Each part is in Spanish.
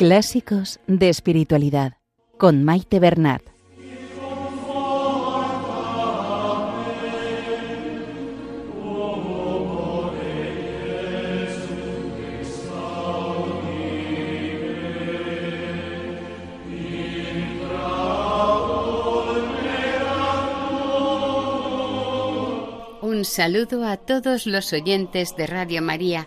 Clásicos de Espiritualidad con Maite Bernat. Un saludo a todos los oyentes de Radio María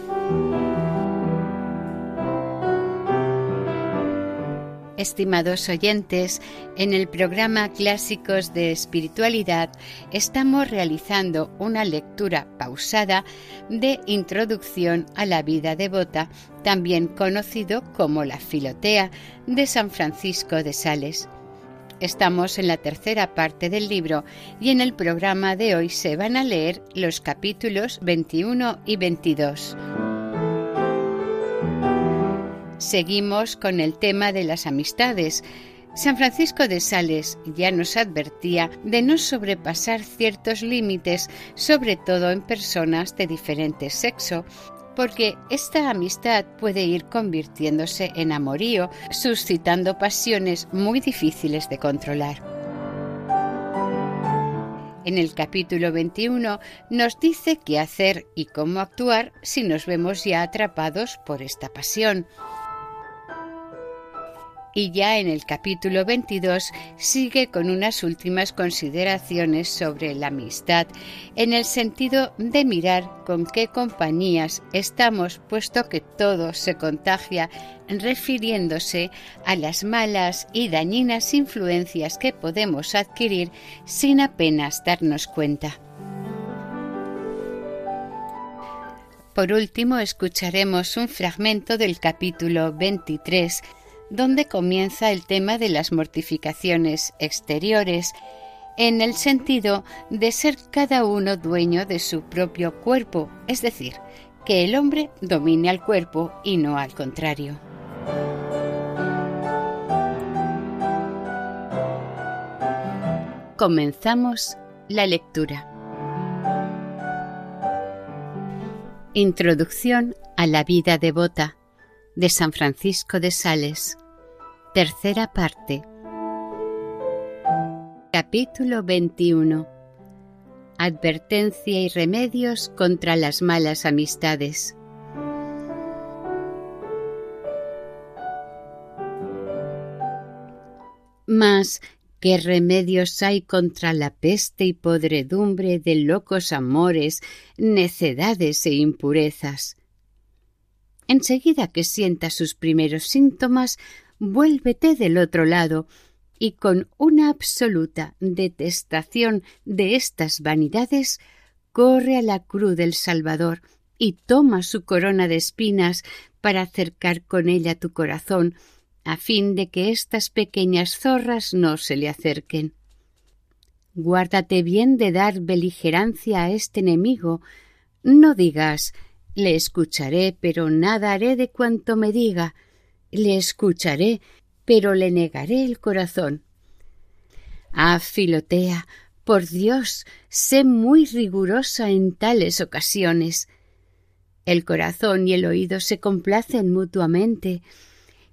Estimados oyentes, en el programa Clásicos de Espiritualidad estamos realizando una lectura pausada de Introducción a la vida devota, también conocido como la Filotea de San Francisco de Sales. Estamos en la tercera parte del libro y en el programa de hoy se van a leer los capítulos 21 y 22. Seguimos con el tema de las amistades. San Francisco de Sales ya nos advertía de no sobrepasar ciertos límites, sobre todo en personas de diferente sexo, porque esta amistad puede ir convirtiéndose en amorío, suscitando pasiones muy difíciles de controlar. En el capítulo 21 nos dice qué hacer y cómo actuar si nos vemos ya atrapados por esta pasión y ya en el capítulo 22 sigue con unas últimas consideraciones sobre la amistad, en el sentido de mirar con qué compañías estamos, puesto que todo se contagia, refiriéndose a las malas y dañinas influencias que podemos adquirir sin apenas darnos cuenta. Por último, escucharemos un fragmento del capítulo 23 donde comienza el tema de las mortificaciones exteriores, en el sentido de ser cada uno dueño de su propio cuerpo, es decir, que el hombre domine al cuerpo y no al contrario. Comenzamos la lectura. Introducción a la vida devota de San Francisco de Sales Tercera parte. Capítulo 21. Advertencia y remedios contra las malas amistades. Mas, ¿qué remedios hay contra la peste y podredumbre de locos amores, necedades e impurezas? Enseguida que sienta sus primeros síntomas, vuélvete del otro lado y con una absoluta detestación de estas vanidades, corre a la cruz del Salvador y toma su corona de espinas para acercar con ella tu corazón, a fin de que estas pequeñas zorras no se le acerquen. Guárdate bien de dar beligerancia a este enemigo. No digas le escucharé, pero nada haré de cuanto me diga, le escucharé, pero le negaré el corazón. Ah, Filotea, por Dios, sé muy rigurosa en tales ocasiones. El corazón y el oído se complacen mutuamente,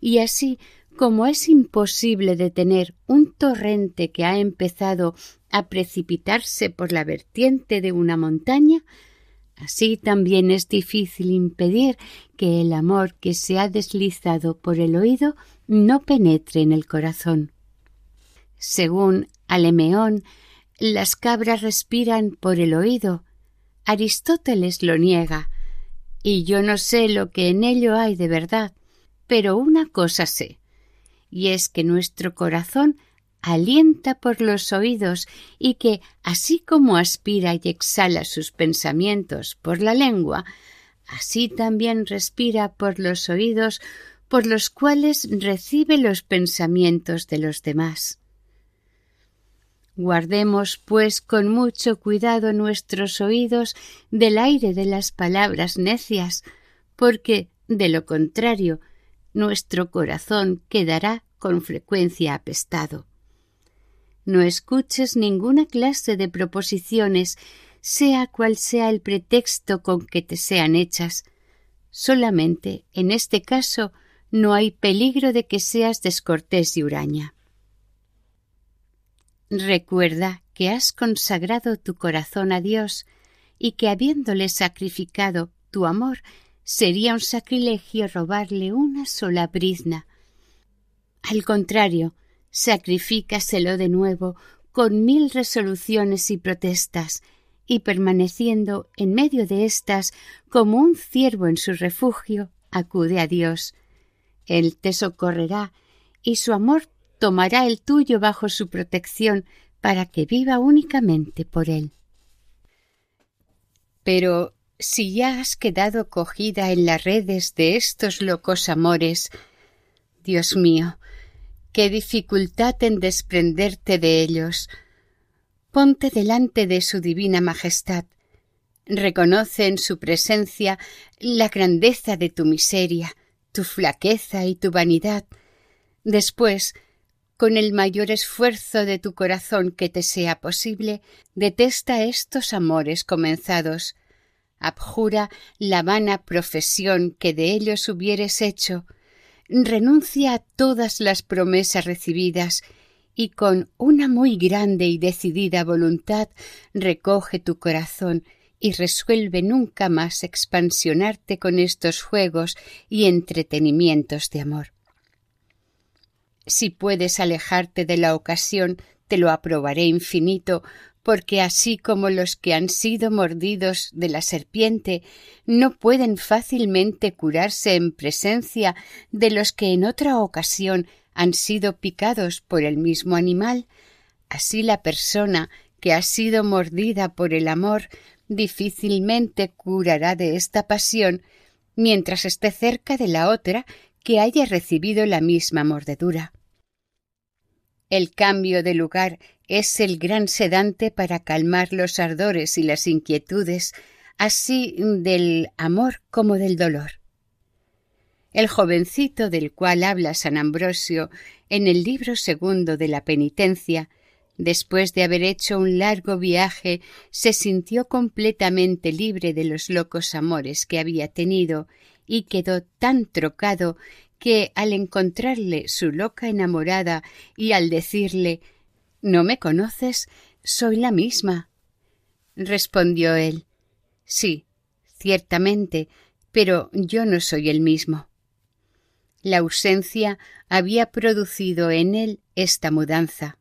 y así como es imposible detener un torrente que ha empezado a precipitarse por la vertiente de una montaña, Así también es difícil impedir que el amor que se ha deslizado por el oído no penetre en el corazón. Según Alemeón, las cabras respiran por el oído. Aristóteles lo niega, y yo no sé lo que en ello hay de verdad, pero una cosa sé, y es que nuestro corazón alienta por los oídos y que, así como aspira y exhala sus pensamientos por la lengua, así también respira por los oídos por los cuales recibe los pensamientos de los demás. Guardemos, pues, con mucho cuidado nuestros oídos del aire de las palabras necias, porque, de lo contrario, nuestro corazón quedará con frecuencia apestado. No escuches ninguna clase de proposiciones, sea cual sea el pretexto con que te sean hechas. Solamente, en este caso, no hay peligro de que seas descortés y huraña. Recuerda que has consagrado tu corazón a Dios y que habiéndole sacrificado tu amor, sería un sacrilegio robarle una sola brizna. Al contrario, sacrifícaselo de nuevo con mil resoluciones y protestas, y permaneciendo en medio de éstas como un ciervo en su refugio, acude a Dios. Él te socorrerá y su amor tomará el tuyo bajo su protección para que viva únicamente por él. Pero si ya has quedado cogida en las redes de estos locos amores, Dios mío, qué dificultad en desprenderte de ellos. Ponte delante de su divina majestad. Reconoce en su presencia la grandeza de tu miseria, tu flaqueza y tu vanidad. Después, con el mayor esfuerzo de tu corazón que te sea posible, detesta estos amores comenzados. Abjura la vana profesión que de ellos hubieres hecho. Renuncia a todas las promesas recibidas y con una muy grande y decidida voluntad recoge tu corazón y resuelve nunca más expansionarte con estos juegos y entretenimientos de amor. Si puedes alejarte de la ocasión, te lo aprobaré infinito, porque así como los que han sido mordidos de la serpiente no pueden fácilmente curarse en presencia de los que en otra ocasión han sido picados por el mismo animal, así la persona que ha sido mordida por el amor difícilmente curará de esta pasión mientras esté cerca de la otra que haya recibido la misma mordedura. El cambio de lugar es el gran sedante para calmar los ardores y las inquietudes, así del amor como del dolor. El jovencito del cual habla San Ambrosio en el libro segundo de la penitencia, después de haber hecho un largo viaje, se sintió completamente libre de los locos amores que había tenido y quedó tan trocado que al encontrarle su loca enamorada y al decirle ¿No me conoces? Soy la misma. respondió él Sí, ciertamente, pero yo no soy el mismo. La ausencia había producido en él esta mudanza.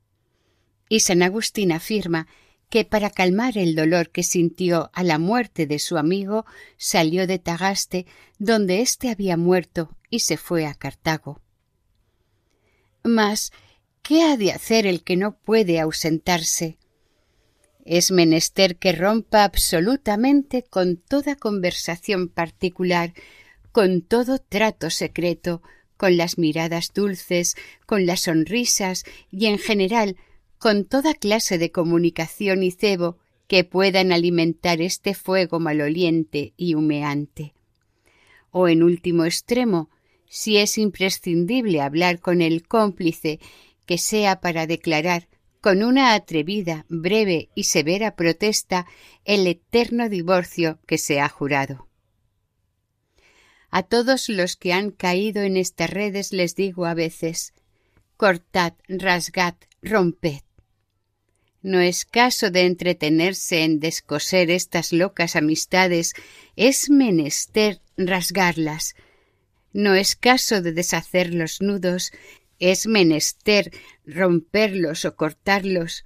Y San Agustín afirma que para calmar el dolor que sintió a la muerte de su amigo salió de Tagaste, donde éste había muerto, y se fue a Cartago. Mas, ¿qué ha de hacer el que no puede ausentarse? Es menester que rompa absolutamente con toda conversación particular, con todo trato secreto, con las miradas dulces, con las sonrisas y en general con toda clase de comunicación y cebo que puedan alimentar este fuego maloliente y humeante. O en último extremo, si es imprescindible hablar con el cómplice, que sea para declarar con una atrevida, breve y severa protesta el eterno divorcio que se ha jurado. A todos los que han caído en estas redes les digo a veces cortad, rasgad, romped. No es caso de entretenerse en descoser estas locas amistades, es menester rasgarlas. No es caso de deshacer los nudos, es menester romperlos o cortarlos.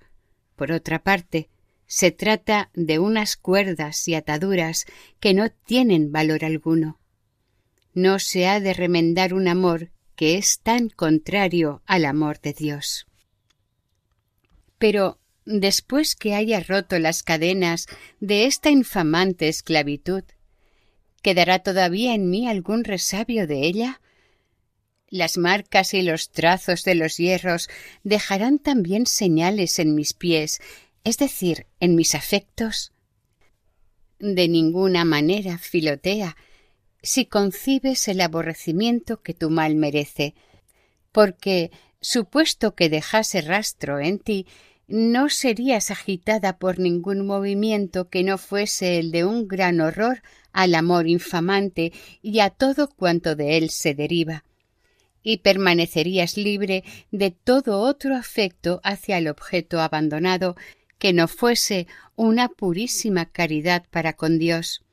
Por otra parte, se trata de unas cuerdas y ataduras que no tienen valor alguno. No se ha de remendar un amor que es tan contrario al amor de Dios. Pero después que haya roto las cadenas de esta infamante esclavitud, ¿quedará todavía en mí algún resabio de ella? Las marcas y los trazos de los hierros dejarán también señales en mis pies, es decir, en mis afectos. De ninguna manera, Filotea, si concibes el aborrecimiento que tu mal merece, porque, supuesto que dejase rastro en ti, no serías agitada por ningún movimiento que no fuese el de un gran horror al amor infamante y a todo cuanto de él se deriva, y permanecerías libre de todo otro afecto hacia el objeto abandonado que no fuese una purísima caridad para con Dios.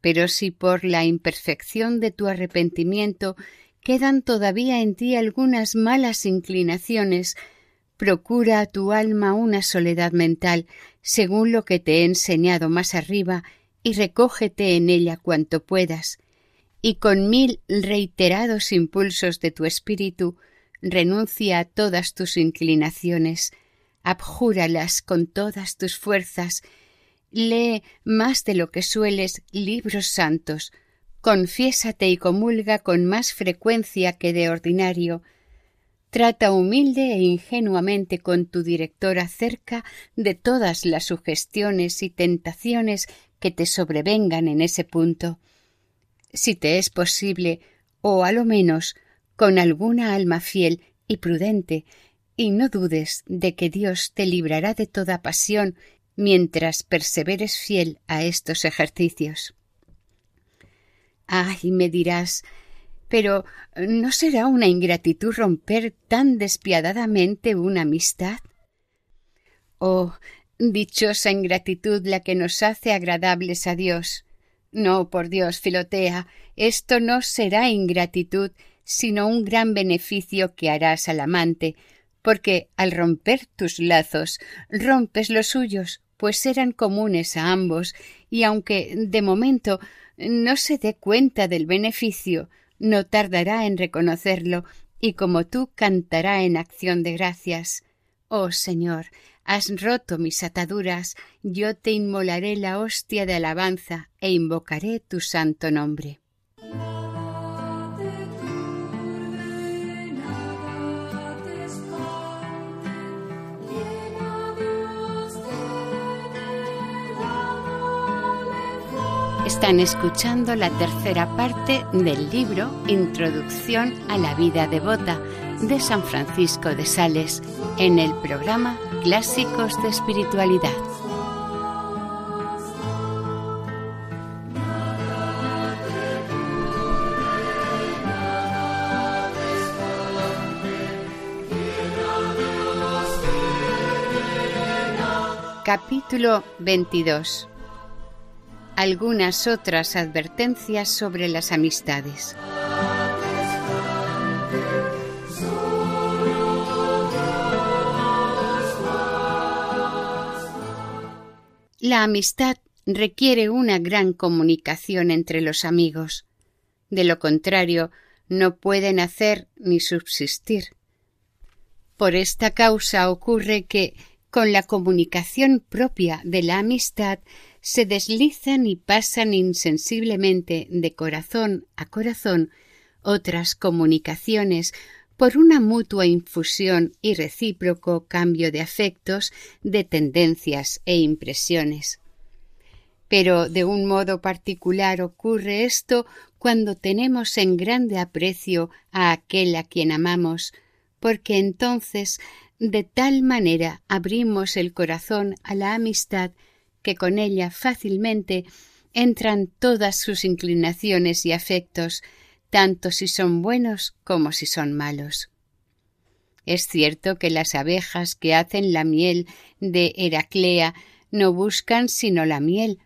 Pero si por la imperfección de tu arrepentimiento quedan todavía en ti algunas malas inclinaciones, procura a tu alma una soledad mental, según lo que te he enseñado más arriba, y recógete en ella cuanto puedas, y con mil reiterados impulsos de tu espíritu renuncia a todas tus inclinaciones, abjúralas con todas tus fuerzas, lee más de lo que sueles libros santos, confiésate y comulga con más frecuencia que de ordinario, trata humilde e ingenuamente con tu director acerca de todas las sugestiones y tentaciones que te sobrevengan en ese punto. Si te es posible, o a lo menos con alguna alma fiel y prudente, y no dudes de que Dios te librará de toda pasión mientras perseveres fiel a estos ejercicios. Ay, me dirás, pero ¿no será una ingratitud romper tan despiadadamente una amistad? Oh, dichosa ingratitud la que nos hace agradables a Dios. No, por Dios, Filotea, esto no será ingratitud, sino un gran beneficio que harás al amante, porque al romper tus lazos rompes los suyos, pues eran comunes a ambos, y aunque de momento no se dé cuenta del beneficio, no tardará en reconocerlo, y como tú cantará en acción de gracias. Oh Señor, has roto mis ataduras, yo te inmolaré la hostia de alabanza e invocaré tu santo nombre. Están escuchando la tercera parte del libro Introducción a la vida devota de San Francisco de Sales en el programa Clásicos de Espiritualidad. Capítulo 22 algunas otras advertencias sobre las amistades. La amistad requiere una gran comunicación entre los amigos. De lo contrario, no pueden hacer ni subsistir. Por esta causa ocurre que, con la comunicación propia de la amistad, se deslizan y pasan insensiblemente de corazón a corazón otras comunicaciones por una mutua infusión y recíproco cambio de afectos, de tendencias e impresiones. Pero de un modo particular ocurre esto cuando tenemos en grande aprecio a aquel a quien amamos, porque entonces de tal manera abrimos el corazón a la amistad que con ella fácilmente entran todas sus inclinaciones y afectos, tanto si son buenos como si son malos. Es cierto que las abejas que hacen la miel de Heraclea no buscan sino la miel,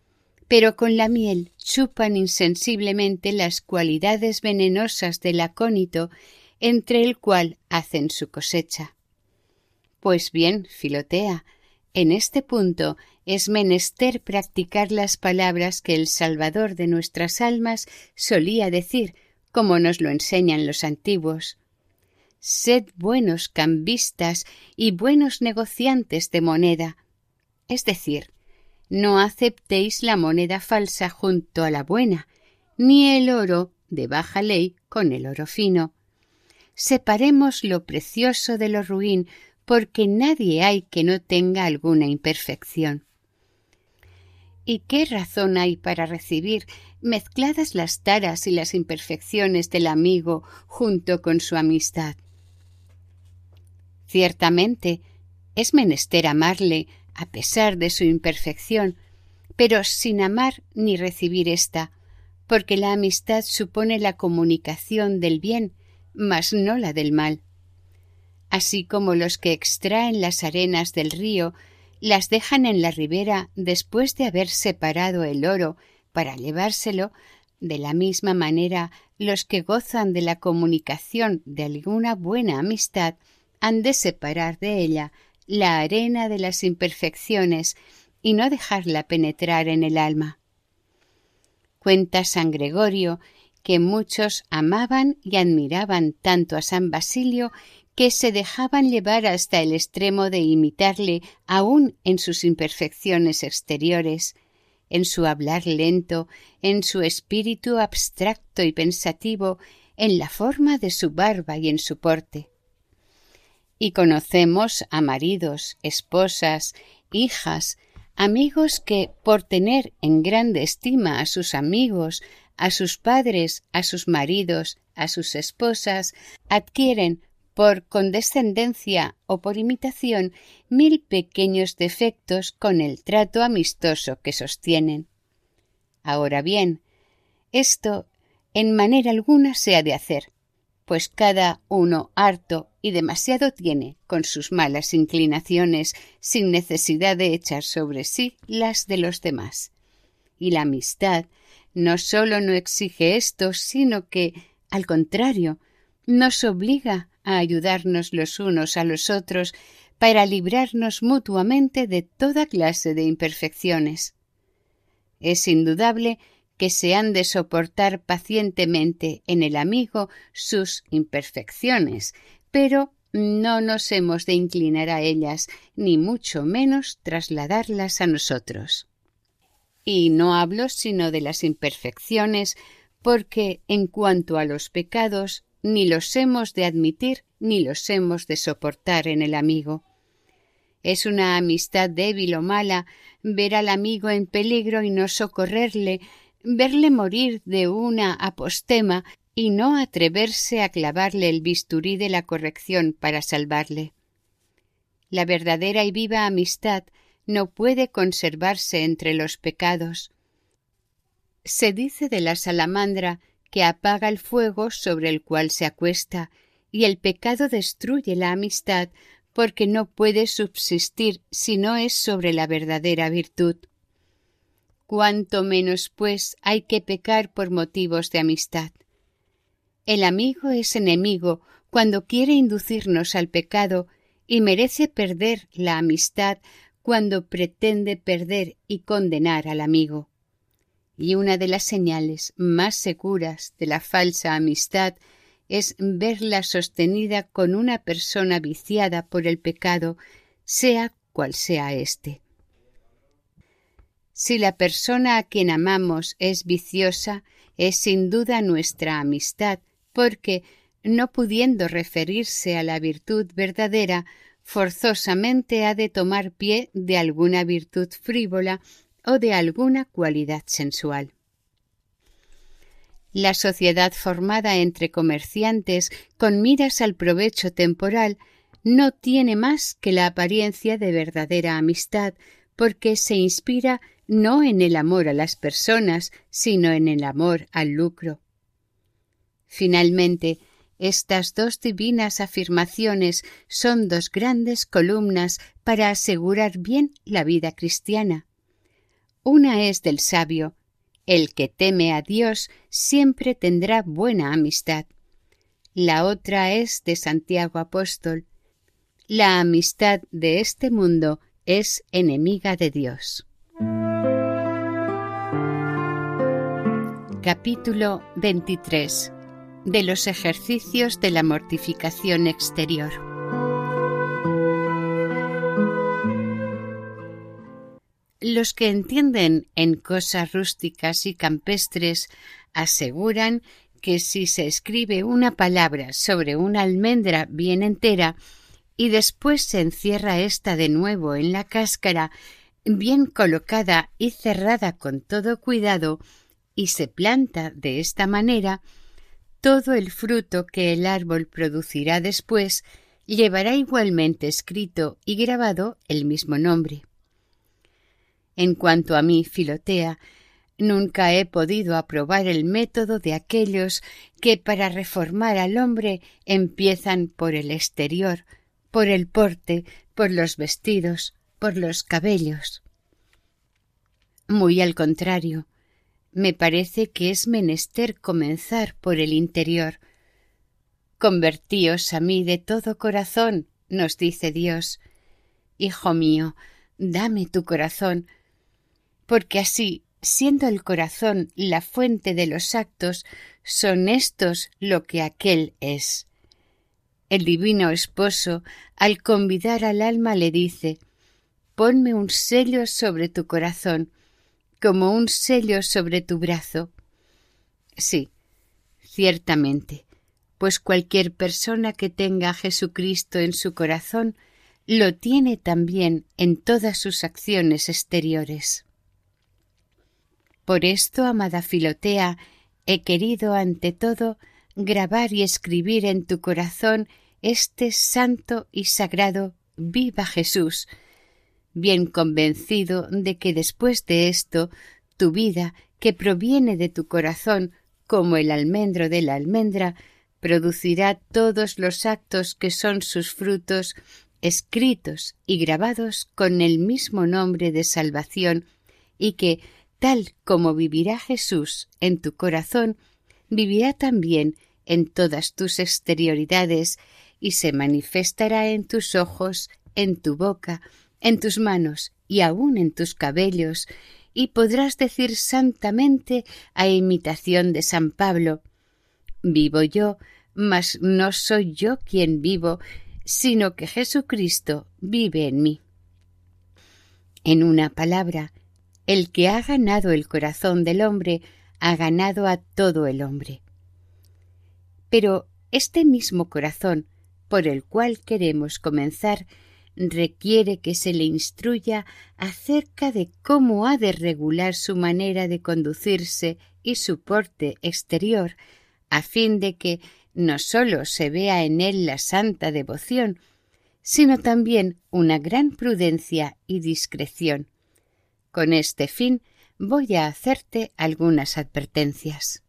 pero con la miel chupan insensiblemente las cualidades venenosas del acónito entre el cual hacen su cosecha. Pues bien, Filotea, en este punto es menester practicar las palabras que el Salvador de nuestras almas solía decir, como nos lo enseñan los antiguos. Sed buenos cambistas y buenos negociantes de moneda. Es decir, no aceptéis la moneda falsa junto a la buena, ni el oro de baja ley con el oro fino. separemos lo precioso de lo ruin, porque nadie hay que no tenga alguna imperfección. ¿Y qué razón hay para recibir mezcladas las taras y las imperfecciones del amigo junto con su amistad? Ciertamente, es menester amarle a pesar de su imperfección, pero sin amar ni recibir ésta, porque la amistad supone la comunicación del bien, mas no la del mal. Así como los que extraen las arenas del río las dejan en la ribera después de haber separado el oro para llevárselo, de la misma manera los que gozan de la comunicación de alguna buena amistad han de separar de ella la arena de las imperfecciones y no dejarla penetrar en el alma. Cuenta San Gregorio que muchos amaban y admiraban tanto a San Basilio que se dejaban llevar hasta el extremo de imitarle aun en sus imperfecciones exteriores, en su hablar lento, en su espíritu abstracto y pensativo, en la forma de su barba y en su porte. Y conocemos a maridos, esposas, hijas, amigos que, por tener en grande estima a sus amigos, a sus padres, a sus maridos, a sus esposas, adquieren por condescendencia o por imitación mil pequeños defectos con el trato amistoso que sostienen. Ahora bien, esto en manera alguna se ha de hacer, pues cada uno harto y demasiado tiene con sus malas inclinaciones sin necesidad de echar sobre sí las de los demás. Y la amistad no sólo no exige esto, sino que, al contrario, nos obliga a ayudarnos los unos a los otros para librarnos mutuamente de toda clase de imperfecciones. Es indudable que se han de soportar pacientemente en el amigo sus imperfecciones, pero no nos hemos de inclinar a ellas, ni mucho menos trasladarlas a nosotros. Y no hablo sino de las imperfecciones, porque en cuanto a los pecados, ni los hemos de admitir ni los hemos de soportar en el amigo. Es una amistad débil o mala ver al amigo en peligro y no socorrerle, verle morir de una apostema y no atreverse a clavarle el bisturí de la corrección para salvarle. La verdadera y viva amistad no puede conservarse entre los pecados. Se dice de la salamandra que apaga el fuego sobre el cual se acuesta, y el pecado destruye la amistad porque no puede subsistir si no es sobre la verdadera virtud. Cuanto menos, pues, hay que pecar por motivos de amistad. El amigo es enemigo cuando quiere inducirnos al pecado y merece perder la amistad cuando pretende perder y condenar al amigo. Y una de las señales más seguras de la falsa amistad es verla sostenida con una persona viciada por el pecado, sea cual sea éste. Si la persona a quien amamos es viciosa, es sin duda nuestra amistad, porque, no pudiendo referirse a la virtud verdadera, forzosamente ha de tomar pie de alguna virtud frívola o de alguna cualidad sensual. La sociedad formada entre comerciantes con miras al provecho temporal no tiene más que la apariencia de verdadera amistad, porque se inspira no en el amor a las personas, sino en el amor al lucro. Finalmente, estas dos divinas afirmaciones son dos grandes columnas para asegurar bien la vida cristiana. Una es del sabio, el que teme a Dios siempre tendrá buena amistad. La otra es de Santiago Apóstol, la amistad de este mundo es enemiga de Dios. Capítulo 23 de los ejercicios de la mortificación exterior. Los que entienden en cosas rústicas y campestres aseguran que si se escribe una palabra sobre una almendra bien entera y después se encierra ésta de nuevo en la cáscara, bien colocada y cerrada con todo cuidado, y se planta de esta manera, todo el fruto que el árbol producirá después llevará igualmente escrito y grabado el mismo nombre. En cuanto a mí, Filotea, nunca he podido aprobar el método de aquellos que para reformar al hombre empiezan por el exterior, por el porte, por los vestidos, por los cabellos. Muy al contrario, me parece que es menester comenzar por el interior. Convertíos a mí de todo corazón, nos dice Dios. Hijo mío, dame tu corazón, porque así, siendo el corazón la fuente de los actos, son estos lo que aquel es. El divino esposo, al convidar al alma, le dice Ponme un sello sobre tu corazón, como un sello sobre tu brazo. Sí, ciertamente, pues cualquier persona que tenga a Jesucristo en su corazón lo tiene también en todas sus acciones exteriores. Por esto, amada Filotea, he querido ante todo grabar y escribir en tu corazón este santo y sagrado Viva Jesús, bien convencido de que después de esto tu vida, que proviene de tu corazón como el almendro de la almendra, producirá todos los actos que son sus frutos, escritos y grabados con el mismo nombre de salvación, y que, tal como vivirá Jesús en tu corazón, vivirá también en todas tus exterioridades y se manifestará en tus ojos, en tu boca, en tus manos y aun en tus cabellos, y podrás decir santamente a imitación de San Pablo Vivo yo, mas no soy yo quien vivo, sino que Jesucristo vive en mí. En una palabra, el que ha ganado el corazón del hombre ha ganado a todo el hombre. Pero este mismo corazón, por el cual queremos comenzar, requiere que se le instruya acerca de cómo ha de regular su manera de conducirse y su porte exterior, a fin de que no sólo se vea en él la santa devoción, sino también una gran prudencia y discreción. Con este fin voy a hacerte algunas advertencias.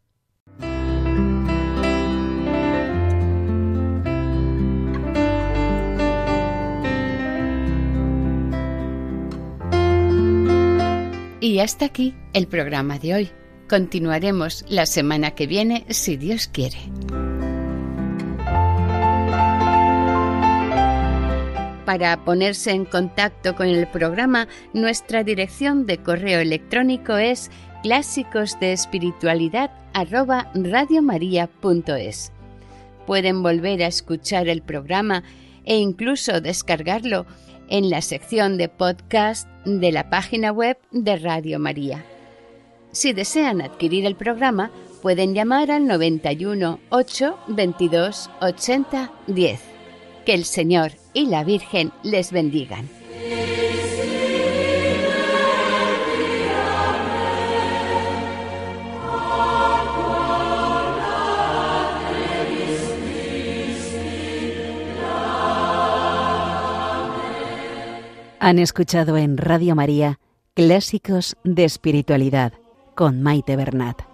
Y hasta aquí el programa de hoy. Continuaremos la semana que viene si Dios quiere. Para ponerse en contacto con el programa, nuestra dirección de correo electrónico es clásicos Pueden volver a escuchar el programa e incluso descargarlo en la sección de podcast de la página web de Radio María. Si desean adquirir el programa, pueden llamar al 91 8 22 80 10. Que el Señor y la Virgen les bendigan. Han escuchado en Radio María Clásicos de Espiritualidad con Maite Bernat.